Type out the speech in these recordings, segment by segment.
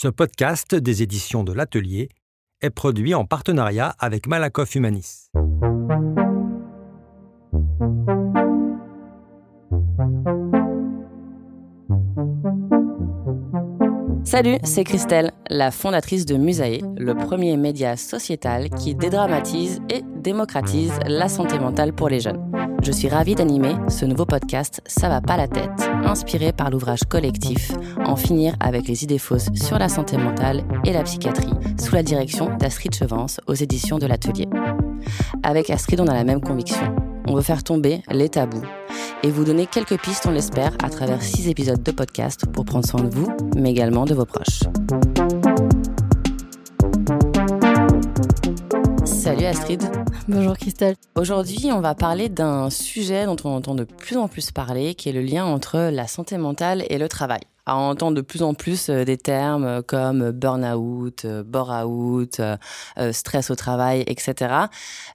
Ce podcast des éditions de l'Atelier est produit en partenariat avec Malakoff Humanis. Salut, c'est Christelle, la fondatrice de Musae, le premier média sociétal qui dédramatise et démocratise la santé mentale pour les jeunes. Je suis ravie d'animer ce nouveau podcast Ça va pas la tête, inspiré par l'ouvrage collectif En finir avec les idées fausses sur la santé mentale et la psychiatrie, sous la direction d'Astrid Chevance aux éditions de l'Atelier. Avec Astrid, on a la même conviction. On veut faire tomber les tabous et vous donner quelques pistes, on l'espère, à travers six épisodes de podcast pour prendre soin de vous, mais également de vos proches. Salut Astrid. Bonjour Christelle. Aujourd'hui, on va parler d'un sujet dont on entend de plus en plus parler, qui est le lien entre la santé mentale et le travail. À entendre de plus en plus euh, des termes comme burn-out, euh, bore-out, euh, stress au travail, etc.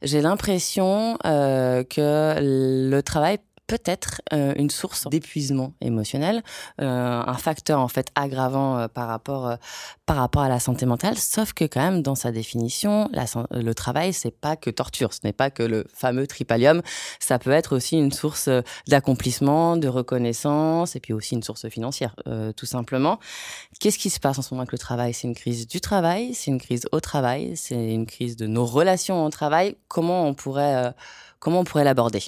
J'ai l'impression que le travail peut-être euh, une source d'épuisement émotionnel, euh, un facteur en fait aggravant euh, par rapport par rapport à la santé mentale. Sauf que quand même dans sa définition, le travail c'est pas que torture, ce n'est pas que le fameux tripalium. Ça peut être aussi une source d'accomplissement, de reconnaissance et puis aussi une source financière, tout simplement. Qu'est-ce qui se passe en ce moment avec le travail? C'est une crise du travail, c'est une crise au travail, c'est une crise de nos relations au travail. Comment on pourrait comment on pourrait l'aborder?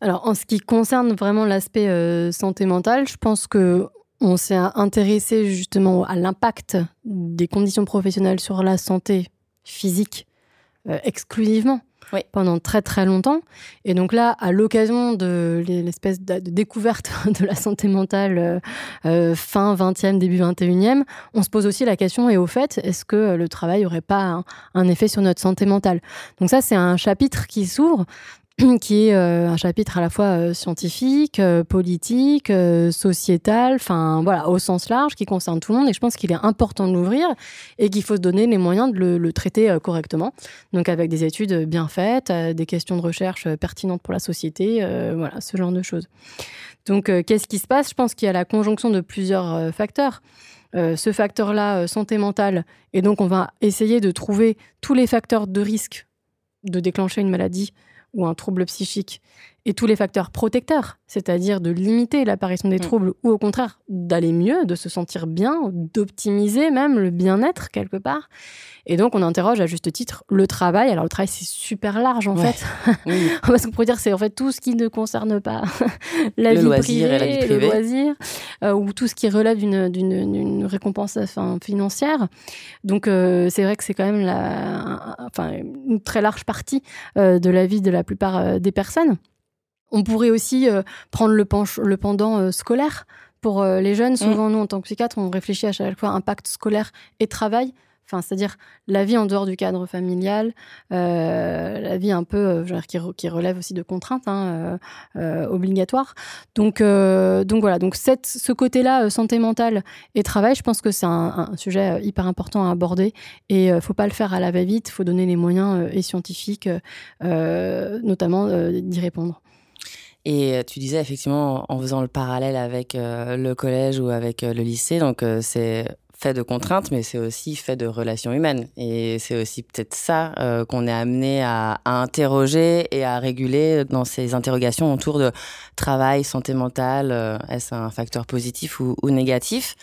Alors, en ce qui concerne vraiment l'aspect euh, santé mentale, je pense que on s'est intéressé justement à l'impact des conditions professionnelles sur la santé physique euh, exclusivement pendant très très longtemps. Et donc là, à l'occasion de l'espèce de, découverte de la santé mentale euh, fin 20e, début 21e, on se pose aussi la question, et au fait, est-ce que le travail n'aurait pas un, effet sur notre santé mentale? Donc ça, c'est un chapitre qui s'ouvre qui est euh, un chapitre à la fois euh, scientifique, euh, politique, sociétal, enfin voilà, au sens large, qui concerne tout le monde. Et je pense qu'il est important de l'ouvrir et qu'il faut se donner les moyens de le, traiter correctement. Donc avec des études bien faites, des questions de recherche pertinentes pour la société, voilà, ce genre de choses. Donc qu'est-ce qui se passe? Je pense qu'il y a la conjonction de plusieurs facteurs. ce facteur-là, santé mentale, et donc on va essayer de trouver tous les facteurs de risque de déclencher une maladie ou un trouble psychique et tous les facteurs protecteurs, c'est-à-dire de limiter l'apparition des mm. troubles ou au contraire d'aller mieux, de se sentir bien, d'optimiser même le bien-être quelque part. Et donc on interroge à juste titre le travail. Alors le travail c'est super large en fait, parce qu'on pourrait dire c'est en fait tout ce qui ne concerne pas la, vie, privée, la vie privée, le loisir, euh, ou tout ce qui relève d'une récompense enfin, financière. Donc euh, c'est vrai que c'est quand même la, enfin, une très large partie euh, de la vie de la plupart des personnes. On pourrait aussi euh, prendre le, le pendant euh, scolaire. Pour euh, les jeunes, mm. souvent, nous, en tant que psychiatre, on réfléchit à chaque fois impact scolaire et travail. Enfin, c'est-à-dire la vie en dehors du cadre familial, la vie un peu qui, relève aussi de contraintes hein, obligatoires. Donc, donc voilà. Donc ce côté-là, santé mentale et travail, je pense que c'est un, sujet hyper important à aborder et il faut pas le faire à la va-vite. Il faut donner les moyens et scientifiques, notamment d'y répondre. Et euh, tu disais effectivement en faisant le parallèle avec euh, le collège ou avec euh, le lycée, donc c'est fait de contraintes, mais c'est aussi fait de relations humaines. Et c'est aussi peut-être ça qu'on est amené à, interroger et à réguler dans ces interrogations autour de travail, santé mentale. Est-ce un facteur positif ou, ou négatif?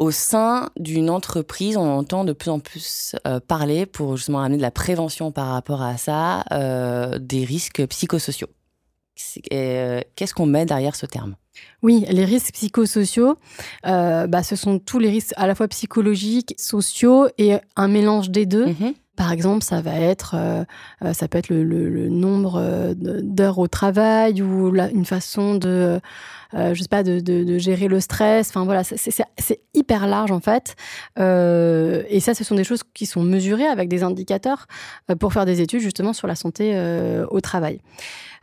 Au sein d'une entreprise, on entend de plus en plus euh, parler pour justement amener de la prévention par rapport à ça, euh, des risques psychosociaux. Euh, qu'est-ce qu'on met derrière ce terme? Oui, les risques psychosociaux, bah, ce sont tous les risques à la fois psychologiques, sociaux et un mélange des deux. Mm-hmm. Par exemple, ça va être, ça peut être le, nombre d'heures au travail ou une façon de je sais pas, de, gérer le stress. Enfin voilà, c'est hyper large en fait. Euh, et ça, ce sont des choses qui sont mesurées avec des indicateurs euh, pour faire des études justement sur la santé euh, au travail.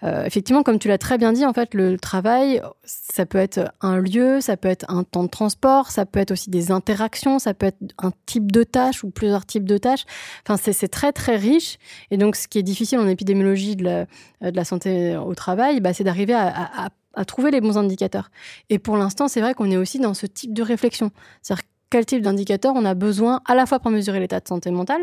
Euh, effectivement, comme tu l'as très bien dit, en fait, le travail, ça peut être un lieu, ça peut être un temps de transport, ça peut être aussi des interactions, ça peut être un type de tâche ou plusieurs types de tâches. Enfin, c'est très très riche. Et donc, ce qui est difficile en épidémiologie de la, santé au travail, bah, c'est d'arriver à trouver les bons indicateurs. Et pour l'instant, c'est vrai qu'on est aussi dans ce type de réflexion. C'est-à-dire quel type d'indicateur on a besoin à la fois pour mesurer l'état de santé mentale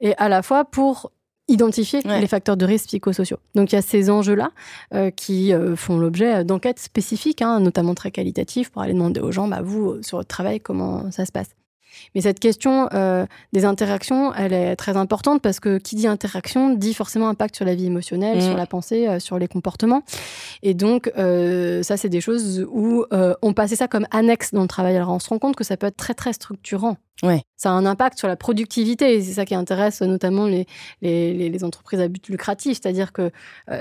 et à la fois pour identifier les facteurs de risque psychosociaux. Donc il y a ces enjeux-là euh, qui euh, font l'objet d'enquêtes spécifiques, hein, notamment très qualitatives, pour aller demander aux gens, bah, vous, sur votre travail, comment ça se passe. Mais cette question euh, des interactions, elle est très importante parce que qui dit interaction dit forcément impact sur la vie émotionnelle, sur mm. la pensée, euh, sur les comportements. Et donc, euh, ça, c'est des choses où on passait ça comme annexe dans le travail. Alors, on se rend compte que ça peut être très, très structurant. Ouais. Ça a un impact sur la productivité et c'est ça qui intéresse notamment les, les, les, entreprises à but lucratif. C'est-à-dire que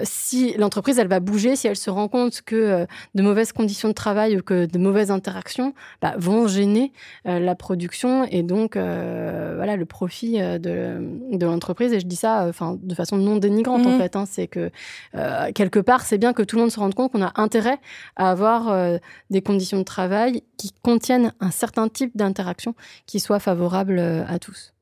si l'entreprise, elle va bouger, si elle se rend compte que de mauvaises conditions de travail ou que de mauvaises interactions bah, vont gêner la production et donc euh, voilà le profit euh, de, de l'entreprise. Et je dis ça enfin de façon non dénigrante en mhm. fait. Hein. c'est que euh, quelque part, c'est bien que tout le monde se rende compte qu'on a intérêt à avoir des conditions de travail qui contiennent un certain type d'interaction qui soit favorable à tous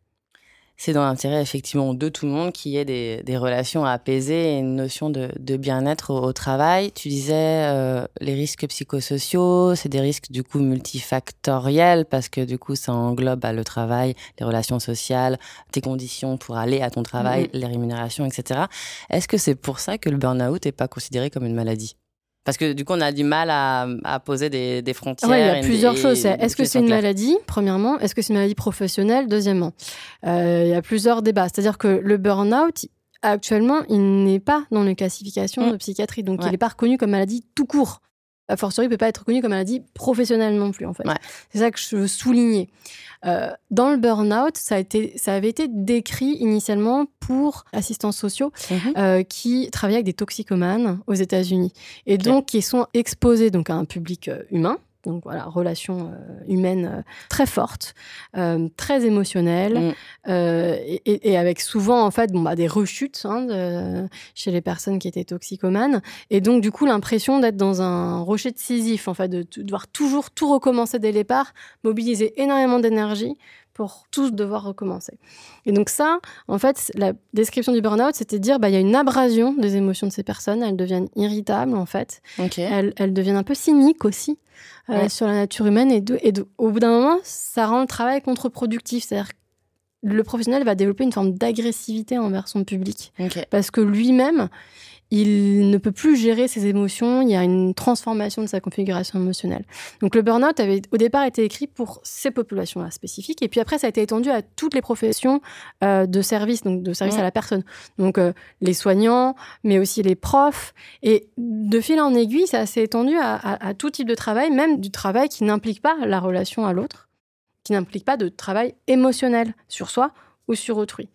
c'est dans l'intérêt effectivement de tout le monde qu'il y ait des, des, relations apaisées et une notion de, de bien-être au, travail. Tu disais euh, les risques psychosociaux, c'est des risques du coup multifactoriels parce que du coup ça englobe bah, le travail, les relations sociales, tes conditions pour aller à ton travail, mm-hmm. les rémunérations, etc. Est-ce que c'est pour ça que le burn-out n'est pas considéré comme une maladie? Parce que du coup, on a du mal à, poser des, frontières. il y a plusieurs choses. Est-ce que c'est une maladie, premièrement? Est-ce que c'est une maladie professionnelle, deuxièmement? Euh, Il y a plusieurs débats. C'est-à-dire que le burn-out, actuellement, il n'est pas dans les classifications mm. de psychiatrie. Donc, il n'est pas reconnu comme maladie tout court a fortiori, ne peut pas être reconnu comme maladie professionnelle non plus, en fait. C'est ça que je veux souligner. Euh, dans le burn-out, ça, a été, ça avait été décrit initialement pour assistants sociaux mhm. euh, qui travaillaient avec des toxicomanes aux États-Unis et donc qui sont exposés donc, à un public euh, humain donc voilà, relation euh, humaine euh, très forte, euh, très émotionnelle, mm. et, avec souvent en fait bon, bah, des rechutes hein, chez les personnes qui étaient toxicomanes. Et donc du coup l'impression d'être dans un rocher décisif, en fait, de, de devoir toujours tout recommencer dès le départ, mobiliser énormément d'énergie pour tous devoir recommencer. Et donc ça, en fait, la description du burn-out, c'était de dire, bah, il y a une abrasion des émotions de ces personnes, elles deviennent irritables, en fait. Elles, elles, deviennent un peu cyniques aussi euh, sur la nature humaine. Et, et au bout d'un moment, ça rend le travail contre-productif. C'est-à-dire le professionnel va développer une forme d'agressivité envers son public. Parce que lui-même, il ne peut plus gérer ses émotions, il y a une transformation de sa configuration émotionnelle. Donc le burn-out avait au départ été écrit pour ces populations-là spécifiques, et puis après ça a été étendu à toutes les professions euh, de service, donc de service à la personne. Donc euh, les soignants, mais aussi les profs, et de fil en aiguille, ça s'est étendu à, tout type de travail, même du travail qui n'implique pas la relation à l'autre, qui n'implique pas de travail émotionnel sur soi ou sur autrui.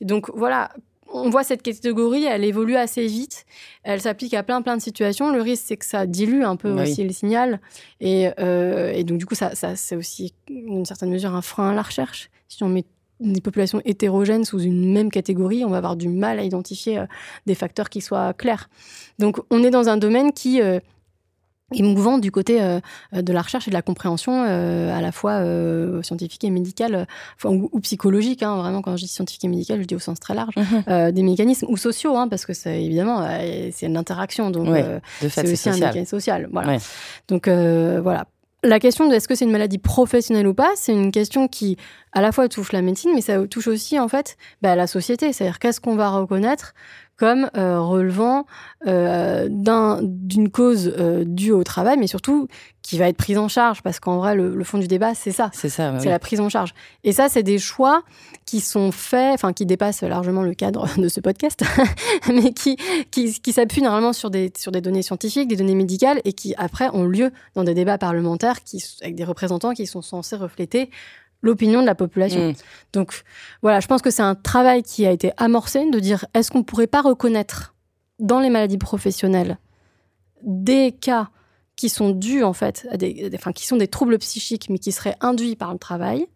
Et donc voilà, on voit cette catégorie, elle évolue assez vite. Elle s'applique à plein plein de situations. Le risque, c'est que ça dilue un peu aussi le signal. Euh, et, donc, du coup, ça, c'est aussi, d'une certaine mesure, un frein à la recherche. Si on met des populations hétérogènes sous une même catégorie, on va avoir du mal à identifier euh, des facteurs qui soient clairs. Donc, on est dans un domaine qui euh, émouvant du côté euh, de la recherche et de la compréhension euh, à la fois euh, scientifique et médicale ou, psychologique hein, vraiment quand je dis scientifique et médical je dis au sens très large mhm. des mécanismes ou sociaux hein, parce que c'est évidemment c'est une interaction donc c'est aussi un mécanisme social voilà donc voilà la question de est-ce que c'est une maladie professionnelle ou pas, c'est une question qui à la fois touche la médecine, mais ça touche aussi en fait bah, la société. C'est-à-dire qu'est-ce qu'on va reconnaître comme euh, relevant euh, d'une cause euh, due au travail, mais surtout qui va être prise en charge, parce qu'en vrai, le, fond du débat, c'est ça. C'est ça. c'est la prise en charge. Et ça, c'est des choix qui sont faits, enfin, qui dépassent largement le cadre de ce podcast, mais qui, qui, qui s'appuient normalement sur des, sur des données scientifiques, des données médicales, et qui, après, ont lieu dans des débats parlementaires qui, avec des représentants qui sont censés refléter l'opinion de la population. Mm. Donc voilà, je pense que c'est un travail qui a été amorcé de dire est-ce qu'on ne pourrait pas reconnaître dans les maladies professionnelles des cas qui sont dus en fait, à des, enfin qui sont des troubles psychiques mais qui seraient induits par le travail?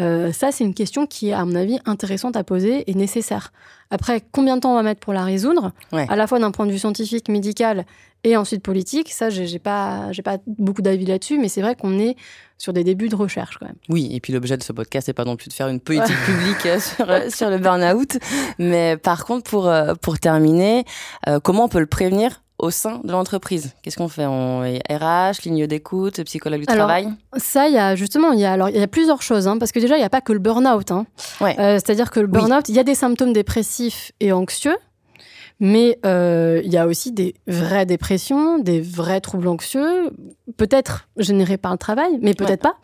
Euh, ça, c'est une question qui est, à mon avis, intéressante à poser et nécessaire. Après, combien de temps on va mettre pour la résoudre, à la fois d'un point de vue scientifique, médical et ensuite politique, ça, j'ai pas, pas beaucoup d'avis là-dessus, mais c'est vrai qu'on est sur des débuts de recherche quand même. Oui, et puis l'objet de ce podcast n'est pas non plus de faire une politique publique euh, sur, euh, sur le burn-out, mais par contre, pour, pour terminer, comment on peut le prévenir au sein de l'entreprise? Qu'est-ce qu'on fait? On RH, ligne d'écoute, psychologue du travail? Ça, il y a justement, il y a, alors, il y a plusieurs choses, hein, parce que déjà, il n'y a pas que le burn-out. Hein. Euh, c'est-à-dire que le burn-out, il y a des symptômes dépressifs et anxieux, mais euh, il y a aussi des vraies dépressions, des vrais troubles anxieux, peut-être générés par le travail, mais peut-être pas.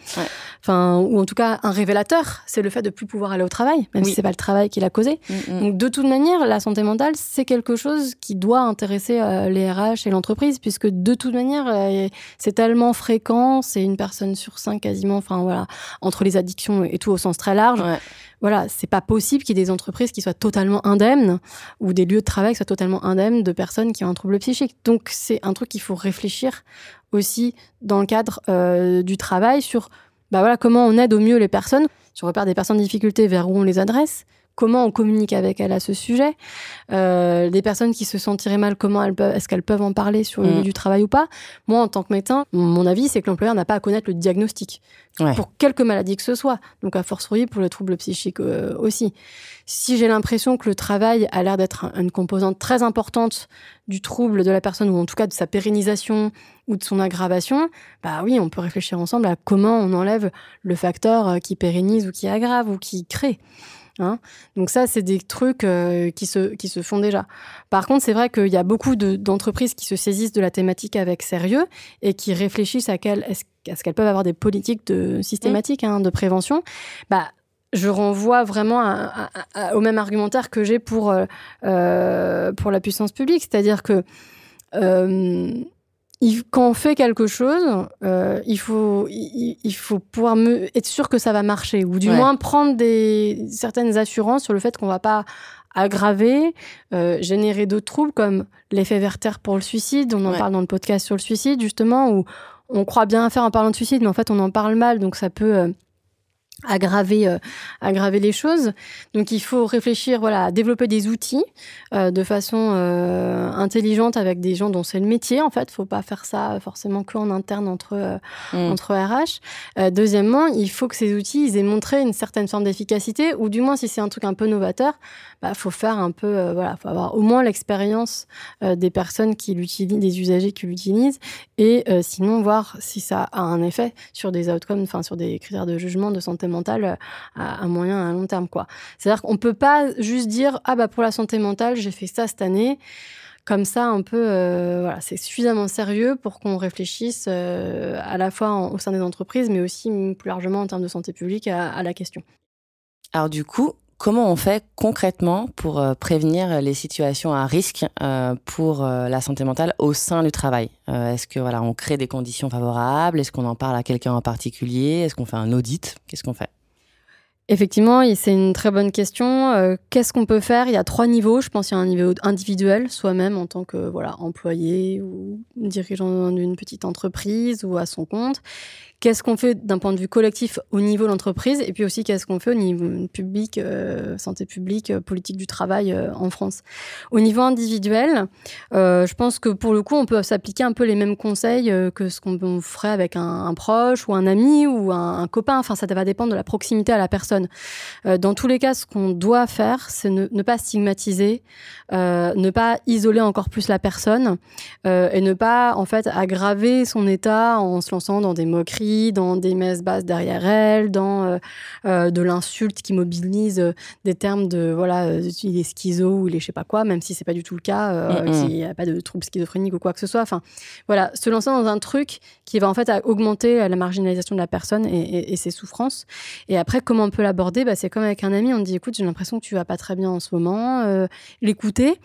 Enfin, ou en tout cas, un révélateur, c'est le fait de plus pouvoir aller au travail, même si c'est pas le travail qui l'a causé. Mm, mm. Donc, de toute manière, la santé mentale, c'est quelque chose qui doit intéresser euh, les RH et l'entreprise, puisque de toute manière, euh, c'est tellement fréquent, c'est une personne sur cinq quasiment, enfin voilà, entre les addictions et tout au sens très large voilà, c'est pas possible qu'il y ait des entreprises qui soient totalement indemnes ou des lieux de travail totalement indemnes de personnes qui ont un trouble psychique. Donc c'est un truc qu'il faut réfléchir aussi dans le cadre euh, du travail sur bah comment on aide au mieux les personnes. Si on repère des personnes en difficulté, vers où on les adresse comment on communique avec elles à ce sujet. Euh, des personnes qui se sentiraient mal, comment elles peuvent, est-ce qu'elles peuvent en parler sur le lieu mm. du travail ou pas Moi, en tant que médecin, mon avis, c'est que l'employeur n'a pas à connaître le diagnostic pour quelque maladie que ce soit. Donc, à fortiori pour le trouble psychique euh, aussi. Si j'ai l'impression que le travail a l'air d'être une composante très importante du trouble de la personne, ou en tout cas de sa pérennisation ou de son aggravation, bah oui, on peut réfléchir ensemble à comment on enlève le facteur euh, qui pérennise ou qui aggrave ou qui crée. Hein. Donc ça, c'est des trucs euh, qui, se, qui se font déjà. Par contre, c'est vrai qu'il y a beaucoup d'entreprises qui se saisissent de la thématique avec sérieux et qui réfléchissent à, à ce qu'elles peuvent avoir des politiques systématiques hein, de prévention. Bah, je renvoie vraiment au même argumentaire que j'ai pour, euh, euh, pour la puissance publique, c'est-à-dire que quand on fait quelque chose, euh, il, faut, il, faut pouvoir me, être sûr que ça va marcher, ou du moins prendre des, certaines assurances sur le fait qu'on va pas aggraver, euh, générer d'autres troubles comme l'effet Werther pour le suicide. On en parle dans le podcast sur le suicide, justement, où on croit bien faire en parlant de suicide, mais en fait on en parle mal, donc ça peut euh, aggraver euh, aggraver les choses. Donc il faut réfléchir voilà à développer des outils euh, de façon euh, intelligente avec des gens dont c'est le métier en fait. Faut pas faire ça forcément que en interne entre mm. entre RH deuxièmement il faut que ces outils ils aient montré une certaine forme d'efficacité ou du moins si c'est un truc un peu novateur bah faut faire un peu voilà faut avoir au moins l'expérience des personnes qui l'utilisent des usagers qui l'utilisent et sinon voir si ça a un effet sur des outcomes enfin sur des critères de jugement de santé mentale euh, à, moyen et à long terme. quoi. C'est-à-dire qu'on peut pas juste dire ah bah pour la santé mentale j'ai fait ça cette année. Comme ça, un peu, euh, voilà, c'est suffisamment sérieux pour qu'on réfléchisse euh, à la fois au sein des entreprises, mais aussi plus largement en termes de santé publique à la question. Alors du coup, Comment on fait concrètement pour prévenir les situations à risque pour la santé mentale au sein du travail? Est-ce que voilà, on crée des conditions favorables? Est-ce qu'on en parle à quelqu'un en particulier? Est-ce qu'on fait un audit? Qu'est-ce qu'on fait? Effectivement, c'est une très bonne question. Euh, qu'est-ce qu'on peut faire? Il y a trois niveaux. Je pense qu'il y a un niveau individuel, soi-même en tant que voilà employé ou dirigeant d'une petite entreprise ou à son compte qu'est-ce qu'on fait d'un point de vue collectif au niveau de l'entreprise? Et puis aussi qu'est-ce qu'on fait au niveau public, euh, santé publique, euh, politique du travail en France? Au niveau individuel, je pense que pour le coup, on peut s'appliquer un peu les mêmes conseils que ce qu'on ferait avec un, proche ou un ami ou un, copain. Enfin, ça va dépendre de la proximité à la personne. Dans tous les cas, ce qu'on doit faire, c'est ne, ne, pas stigmatiser, ne pas isoler encore plus la personne et ne pas en fait aggraver son état en se lançant dans des moqueries dans des messes basses derrière elle, dans euh, euh, de l'insulte qui mobilise euh, des termes de voilà, il est schizo ou il est je sais pas quoi, même si c'est pas du tout le cas, il n'y a pas de trouble schizophrénique ou quoi que ce soit. Enfin, voilà, se lancer dans un truc qui va en fait augmenter la marginalisation de la personne et, ses souffrances. Et après, comment on peut l'aborder bah, C'est comme avec un ami, on dit écoute, j'ai l'impression que tu vas pas très bien en ce moment, l'écouter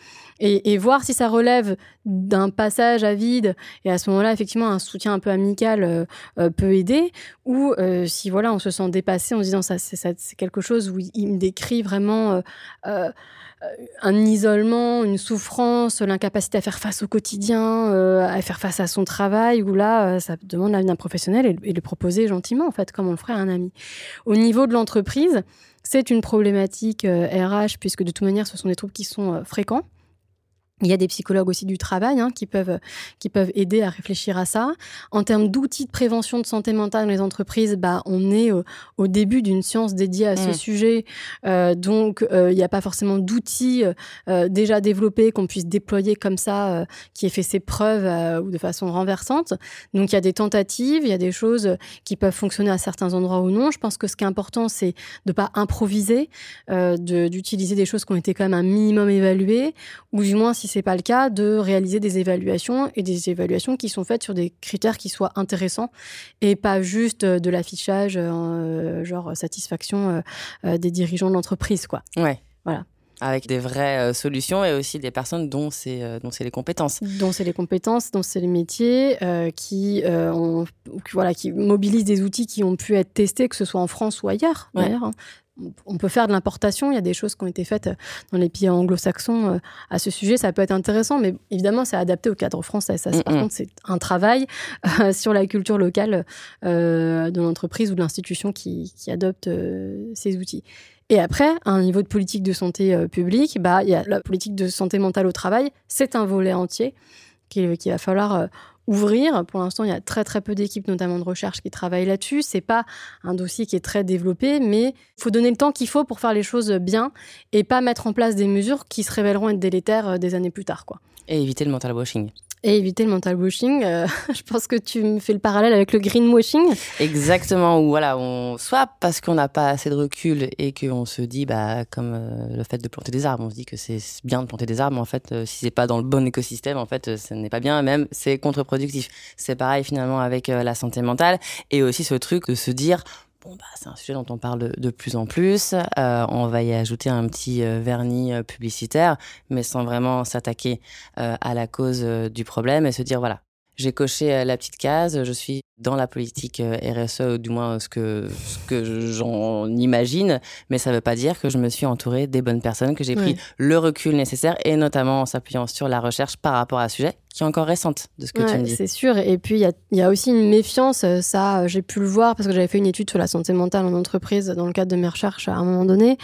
et, voir si ça relève d'un passage à vide. Et à ce moment-là, effectivement, un soutien un peu amical peut aider, ou euh, si voilà, on se sent dépassé en se disant ça, c'est quelque chose où il me décrit vraiment euh, euh, un isolement, une souffrance, l'incapacité à faire face au quotidien, à faire face à son travail, où là, ça demande l'avis d'un professionnel et, le proposer gentiment, en fait, comme on le ferait à un ami. Au niveau de l'entreprise, c'est une problématique RH, puisque de toute manière, ce sont des troubles qui sont fréquents. Il y a des psychologues aussi du travail hein, qui, peuvent, qui peuvent aider à réfléchir à ça. En termes d'outils de prévention de santé mentale dans les entreprises, bah, on est au, début d'une science dédiée à ce mmh. sujet. Euh, donc, euh, il n'y a pas forcément d'outils euh, déjà développés qu'on puisse déployer comme ça, qui ait fait ses preuves ou de façon renversante. Donc, il y a des tentatives, il y a des choses qui peuvent fonctionner à certains endroits ou non. Je pense que ce qui est important, c'est de ne pas improviser, d'utiliser des choses qui ont été quand même un minimum évaluées, ou du moins, si c'est pas le cas, de réaliser des évaluations et des évaluations qui sont faites sur des critères qui soient intéressants et pas juste de l'affichage, euh, genre satisfaction euh, des dirigeants de l'entreprise, quoi. Ouais. Voilà avec des vraies euh, solutions et aussi des personnes dont c'est dont c'est les compétences. Dont c'est les compétences, dont c'est les métiers qui ont, voilà qui mobilisent des outils qui ont pu être testés que ce soit en France ou ailleurs d'ailleurs. Hein on peut faire de l'importation. Il y a des choses qui ont été faites dans les pays anglo-saxons euh, à ce sujet. Ça peut être intéressant, mais évidemment, c'est adapté au cadre français. Ça, par contre, c'est un travail euh, sur la culture locale euh, de l'entreprise ou de l'institution qui, adopte ces outils. Et après, à un niveau de politique de santé publique, bah, il y a la politique de santé mentale au travail. C'est un volet entier qu'il va falloir ouvrir. Pour l'instant, il y a très très peu d'équipes, notamment de recherche, qui travaillent là-dessus. C'est pas un dossier qui est très développé, mais il faut donner le temps qu'il faut pour faire les choses bien et pas mettre en place des mesures qui se révéleront être délétères euh, des années plus tard, quoi. Et éviter le mental washing et éviter le mental washing. Euh, je pense que tu me fais le parallèle avec le greenwashing. Exactement, ou voilà, on, soit parce qu'on n'a pas assez de recul et qu'on se dit, bah, comme euh, le fait de planter des arbres, on se dit que c'est bien de planter des arbres, mais en fait, euh, si c'est pas dans le bon écosystème, en fait, ce n'est pas bien, même c'est contre-productif. C'est pareil finalement avec la santé mentale et aussi ce truc de se dire, Bon, bah, c'est un sujet dont on parle de, plus en plus. Euh, on va y ajouter un petit euh, vernis euh, publicitaire, mais sans vraiment s'attaquer à la cause du problème et se dire voilà, j'ai coché la petite case, je suis dans la politique RSE, ou du moins ce que, ce que j'en imagine, mais ça ne veut pas dire que je me suis entourée des bonnes personnes, que j'ai pris le recul nécessaire, et notamment en s'appuyant sur la recherche par rapport à ce sujet, qui est encore récente de ce que tu me dis. C'est sûr. Et puis, il y, y a, aussi une méfiance. Euh, ça, euh, j'ai pu le voir parce que j'avais fait une étude sur la santé mentale en entreprise dans le cadre de mes recherches à un moment donné.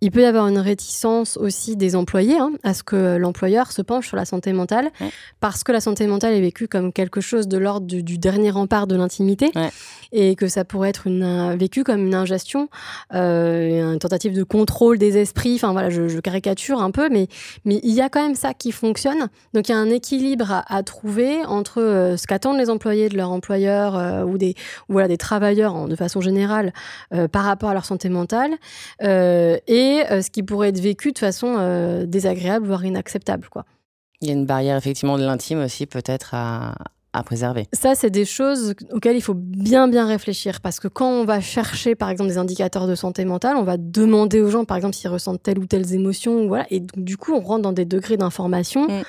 Il peut y avoir une réticence aussi des employés hein, à ce que l'employeur se penche sur la santé mentale parce que la santé mentale est vécue comme quelque chose de l'ordre du, dernier rempart de l'intimité et que ça pourrait être une, vécu comme une ingestion, euh, une tentative de contrôle des esprits. Enfin voilà, je, je, caricature un peu, mais, mais il y a quand même ça qui fonctionne. Donc il y a un équilibre à, trouver entre euh, ce qu'attendent les employés de leur employeur euh, ou des ou voilà des travailleurs de façon générale euh, par rapport à leur santé mentale et ce qui pourrait être vécu de façon désagréable voire inacceptable quoi. Il y a une barrière effectivement de l'intime aussi peut-être à, à préserver. Ça, c'est des choses auxquelles il faut bien bien réfléchir parce que quand on va chercher par exemple des indicateurs de santé mentale, on va demander aux gens par exemple s'ils ressentent telle ou telle émotion, voilà, et du coup on rentre dans des degrés d'information. Mm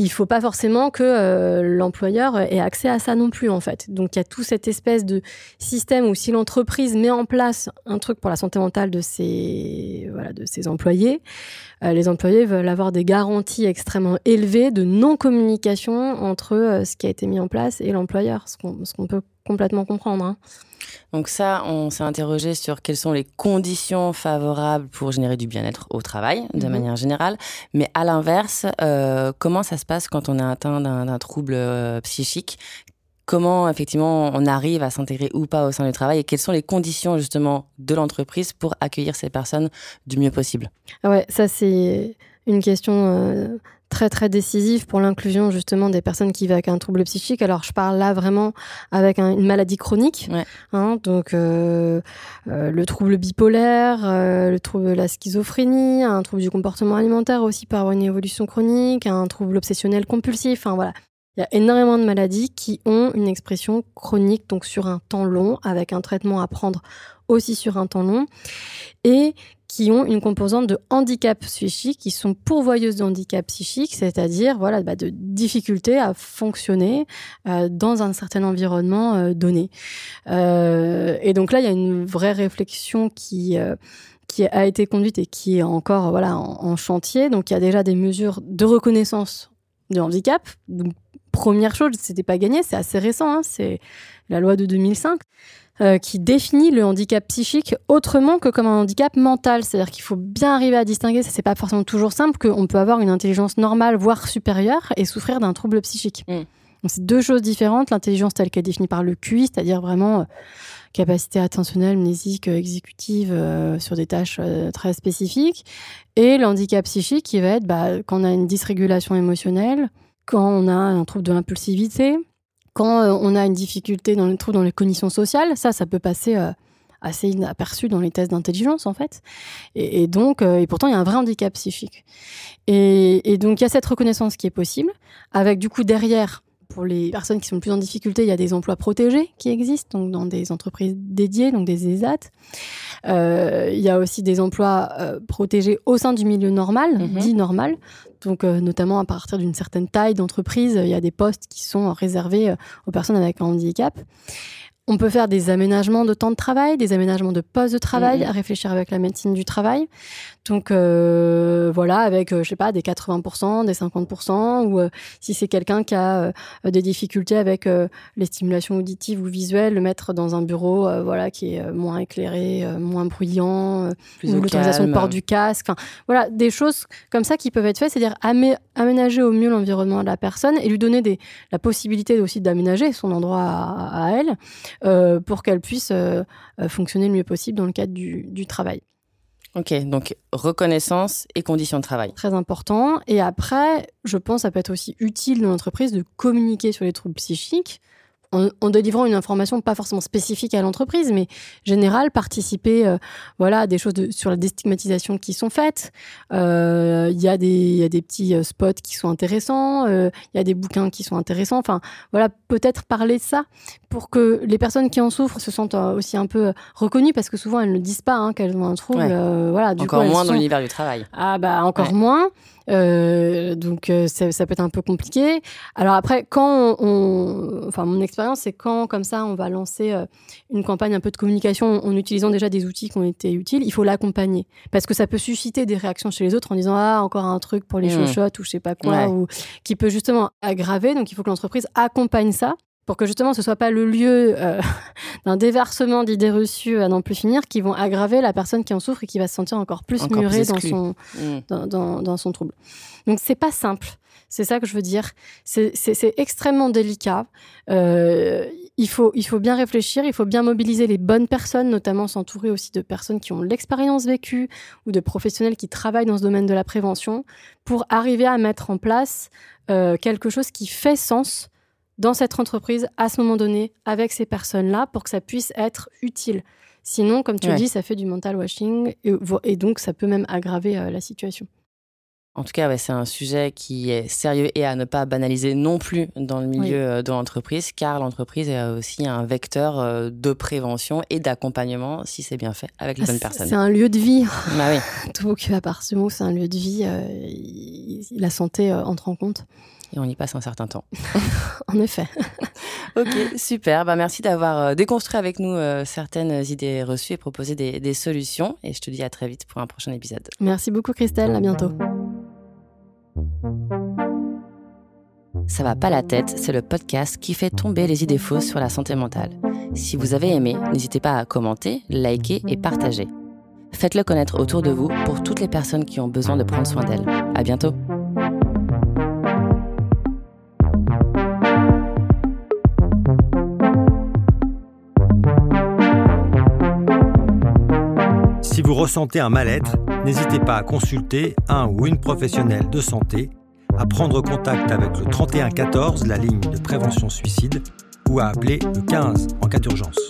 il faut pas forcément que euh, l'employeur ait accès à ça non plus en fait. Donc il y a tout cette espèce de système où si l'entreprise met en place un truc pour la santé mentale de ses voilà de ses employés, euh, les employés veulent avoir des garanties extrêmement élevées de non communication entre euh, ce qui a été mis en place et l'employeur, ce qu'on peut complètement comprendre. Hein. Donc ça, on s'est interrogé sur quelles sont les conditions favorables pour générer du bien-être au travail, de mhm. manière générale. Mais à l'inverse, euh, comment ça se passe quand on est atteint d'un trouble euh, psychique Comment effectivement on arrive à s'intégrer ou pas au sein du travail et quelles sont les conditions justement de l'entreprise pour accueillir ces personnes du mieux possible? Ah Ouais, ça c'est une question euh, très très décisif pour l'inclusion justement des personnes qui vivent avec un trouble psychique. Alors je parle là vraiment avec une maladie chronique, hein, donc euh, euh, le trouble bipolaire, le trouble de la schizophrénie, un trouble du comportement alimentaire aussi par une évolution chronique, un trouble obsessionnel compulsif. Enfin voilà, il y a énormément de maladies qui ont une expression chronique, donc sur un temps long, avec un traitement à prendre aussi sur un temps long, et qui ont une composante de handicap psychique, qui sont pourvoyeuses de handicap psychique, c'est-à-dire voilà, bah, de difficultés à fonctionner euh, dans un certain environnement euh, donné. Euh, et donc là, il y a une vraie réflexion qui a été conduite et qui est encore voilà en, chantier. Donc il y a déjà des mesures de reconnaissance de handicap, première chose, c'était pas gagné, c'est assez récent, hein, c'est la loi de 2005. Euh, qui définit le handicap psychique autrement que comme un handicap mental. C'est-à-dire qu'il faut bien arriver à distinguer, ça c'est pas forcément toujours simple, qu'on peut avoir une intelligence normale, voire supérieure, et souffrir d'un trouble psychique. Mm. c'est deux choses différentes. L'intelligence telle qu'elle est définie par le QI, c'est-à-dire vraiment euh, capacité attentionnelle, mnésique, euh, exécutive sur des tâches très spécifiques, et le handicap psychique qui va être bah, quand on a une dysrégulation émotionnelle, quand on a un trouble de l'impulsivité, quand euh, on a une difficulté dans le trou dans les cognitions sociales, ça, ça peut passer euh, assez inaperçu dans les tests d'intelligence en fait. Et, donc, euh, et pourtant, il y a un vrai handicap psychique. Et, donc, il y a cette reconnaissance qui est possible, avec du coup derrière, pour les personnes qui sont le plus en difficulté, il y a des emplois protégés qui existent, donc dans des entreprises dédiées, donc des ESAT. il y a aussi des emplois protégés au sein du milieu normal, mhm. dit normal. Donc, euh, notamment à partir d'une certaine taille d'entreprise, il y a des postes qui sont réservés euh, aux personnes avec un handicap. On peut faire des aménagements de temps de travail, des aménagements de postes de travail, à réfléchir avec la médecine du travail. Donc euh, voilà, avec euh, je sais pas des 80%, des 50%, ou euh, si c'est quelqu'un qui a des difficultés avec les stimulations auditives ou visuelles, le mettre dans un bureau voilà qui est moins éclairé, moins bruyant, ou l'autorisation de port du casque. Voilà, des choses comme ça qui peuvent être faites, c'est-à-dire aménager au mieux l'environnement de la personne et lui donner des, la possibilité aussi d'aménager son endroit à, elle pour qu'elle puisse fonctionner le mieux possible dans le cadre du, du travail. Ok, donc reconnaissance et conditions de travail. Très important. Et après, je pense que ça peut être aussi utile dans l'entreprise de communiquer sur les troubles psychiques en, délivrant une information pas forcément spécifique à l'entreprise, mais générale, participer euh, voilà, à des choses sur la déstigmatisation qui sont faites. Euh, il y, a des petits euh, spots qui sont intéressants, il y a des bouquins qui sont intéressants. Enfin, voilà, peut-être parler de ça pour que les personnes qui en souffrent se sentent aussi un peu reconnues, parce que souvent elles ne disent pas hein, qu'elles ont un trouble. voilà, encore moins dans l'univers du travail. Ah bah encore moins. Euh, donc euh, ça, peut être un peu compliqué. Alors après, quand on, enfin mon expérience, c'est quand comme ça on va lancer euh, une campagne un peu de communication en utilisant déjà des outils qui ont été utiles, il faut l'accompagner parce que ça peut susciter des réactions chez les autres en disant ah encore un truc pour les mmh. chochottes ou je sais pas quoi ou qui peut justement aggraver. Donc il faut que l'entreprise accompagne ça pour que justement ce soit pas le lieu euh, d'un déversement d'idées reçues à n'en plus finir qui vont aggraver la personne qui en souffre et qui va se sentir encore plus murée dans, son, mmh. dans, son trouble. Donc c'est pas simple. C'est ça que je veux dire. C'est extrêmement délicat. Euh, il, faut, il faut bien réfléchir, il faut bien mobiliser les bonnes personnes, notamment s'entourer aussi de personnes qui ont l'expérience vécue ou de professionnels qui travaillent dans ce domaine de la prévention pour arriver à mettre en place euh, quelque chose qui fait sens dans cette entreprise à ce moment donné avec ces personnes-là pour que ça puisse être utile. Sinon, comme tu le dis, ça fait du mental washing et, donc ça peut même aggraver euh, la situation. En tout cas, c'est un sujet qui est sérieux et à ne pas banaliser non plus dans le milieu euh, de l'entreprise, car l'entreprise est aussi un vecteur euh, de prévention et d'accompagnement, si c'est bien fait, avec les ah, bonnes personnes. C'est un lieu de vie. Bah oui. Tout à part ce mot, c'est un lieu de vie. la santé entre en compte et on y passe un certain temps. en effet. ok, super. Bah, merci d'avoir euh, déconstruit avec nous euh, certaines idées reçues et proposé des, des, solutions. Et je te dis à très vite pour un prochain épisode. Merci beaucoup Christelle, à bientôt. Ça va pas la tête, c'est le podcast qui fait tomber les idées fausses sur la santé mentale. Si vous avez aimé, n'hésitez pas à commenter, liker et partager. Faites-le connaître autour de vous pour toutes les personnes qui ont besoin de prendre soin d'elles. À bientôt. Ressentez un mal-être, n'hésitez pas à consulter un ou une professionnelle de santé, à prendre contact avec le 3114, la ligne de prévention suicide, ou à appeler le 15 en cas d'urgence.